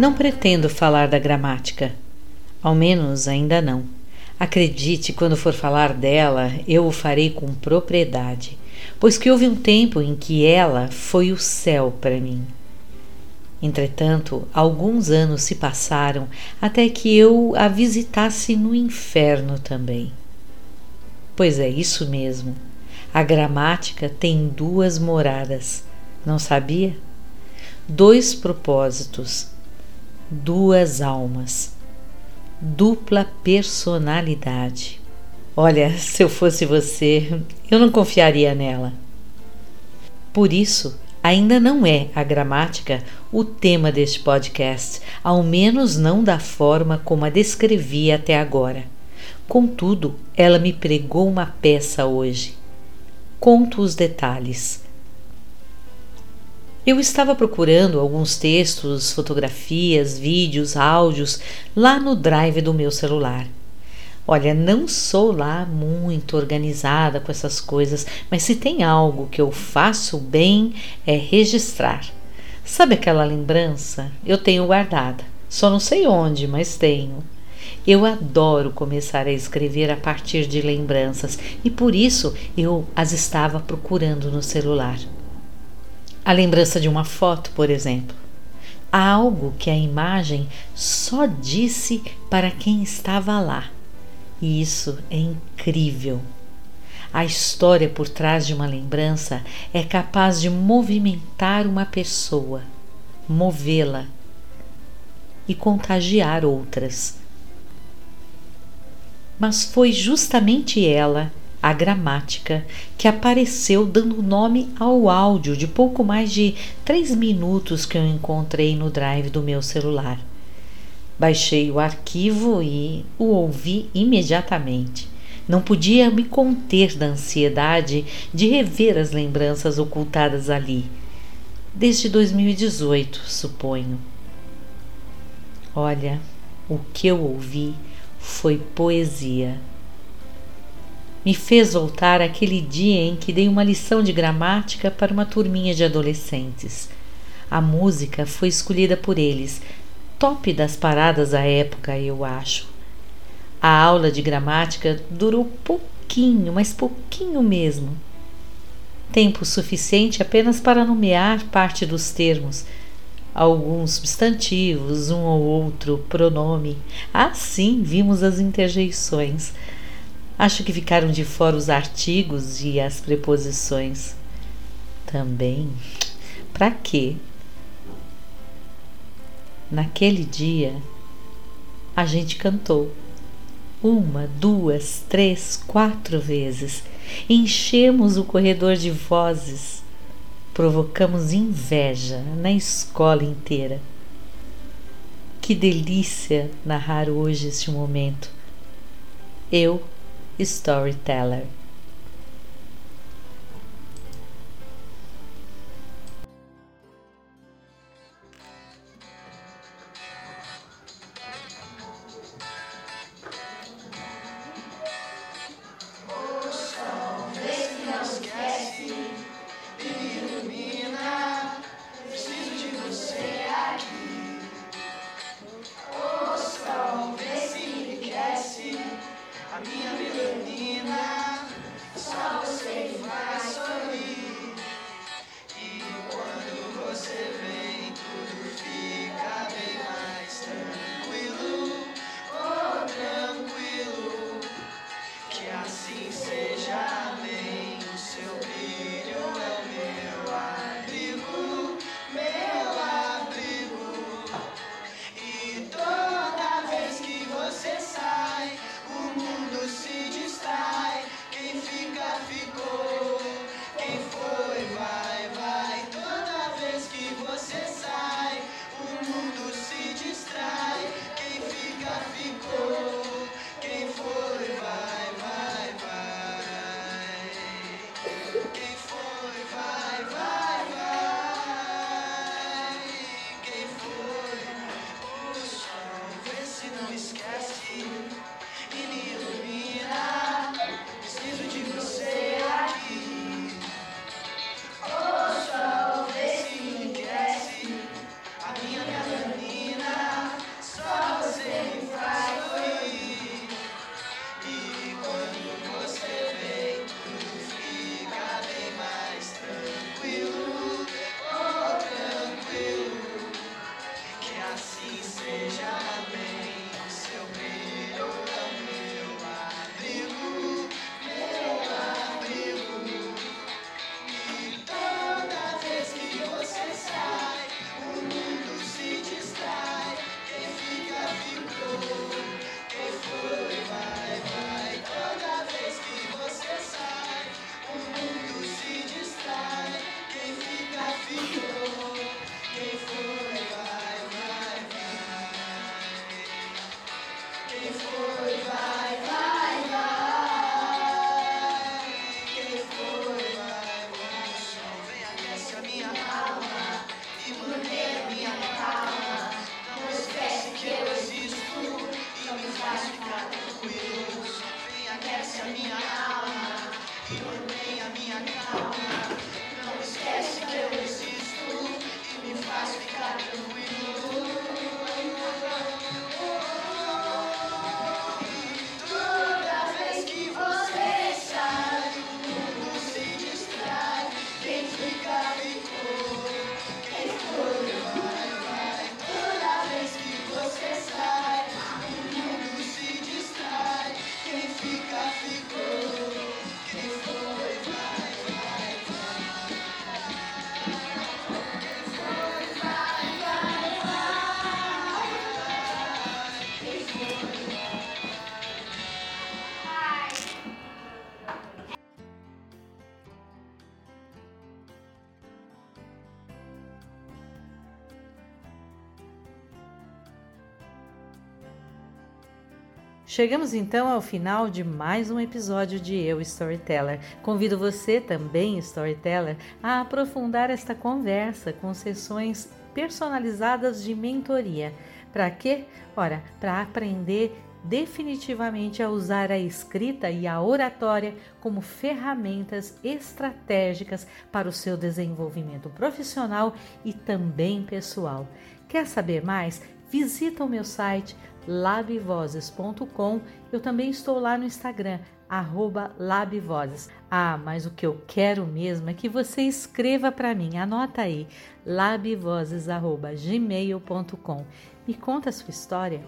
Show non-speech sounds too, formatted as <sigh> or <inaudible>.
Não pretendo falar da gramática, ao menos ainda não. Acredite, quando for falar dela, eu o farei com propriedade, pois que houve um tempo em que ela foi o céu para mim. Entretanto, alguns anos se passaram até que eu a visitasse no inferno também. Pois é isso mesmo. A gramática tem duas moradas. Não sabia? Dois propósitos, duas almas, dupla personalidade. Olha, <laughs> se eu fosse você, eu não confiaria nela. Por isso, Ainda não é a gramática o tema deste podcast, ao menos não da forma como a descrevi até agora. Contudo, ela me pregou uma peça hoje. Conto os detalhes. Eu estava procurando alguns textos, fotografias, vídeos, áudios lá no drive do meu celular. Olha, não sou lá muito organizada com essas coisas, mas se tem algo que eu faço bem é registrar. Sabe aquela lembrança? Eu tenho guardada. Só não sei onde, mas tenho. Eu adoro começar a escrever a partir de lembranças e por isso eu as estava procurando no celular. A lembrança de uma foto, por exemplo. Há algo que a imagem só disse para quem estava lá e isso é incrível. A história por trás de uma lembrança é capaz de movimentar uma pessoa, movê-la e contagiar outras. Mas foi justamente ela, a gramática, que apareceu dando nome ao áudio de pouco mais de três minutos que eu encontrei no drive do meu celular. Baixei o arquivo e o ouvi imediatamente. Não podia me conter da ansiedade de rever as lembranças ocultadas ali. Desde 2018, suponho. Olha, o que eu ouvi foi poesia. Me fez voltar àquele dia em que dei uma lição de gramática para uma turminha de adolescentes. A música foi escolhida por eles, top das paradas à época, eu acho. A aula de gramática durou pouquinho, mas pouquinho mesmo. Tempo suficiente apenas para nomear parte dos termos, alguns substantivos, um ou outro pronome. Assim vimos as interjeições. Acho que ficaram de fora os artigos e as preposições. Também. Para quê? Naquele dia, a gente cantou. Uma, duas, três, quatro vezes. Enchemos o corredor de vozes. Provocamos inveja na escola inteira. Que delícia narrar hoje este momento. Eu, storyteller. Chegamos então ao final de mais um episódio de Eu Storyteller. Convido você também, Storyteller, a aprofundar esta conversa com sessões personalizadas de mentoria. Para quê? Ora, para aprender definitivamente a usar a escrita e a oratória como ferramentas estratégicas para o seu desenvolvimento profissional e também pessoal. Quer saber mais? Visita o meu site labvozes.com. Eu também estou lá no Instagram, arroba labvozes. Ah, mas o que eu quero mesmo é que você escreva para mim, anota aí, labvozes.gmail.com. Me conta a sua história.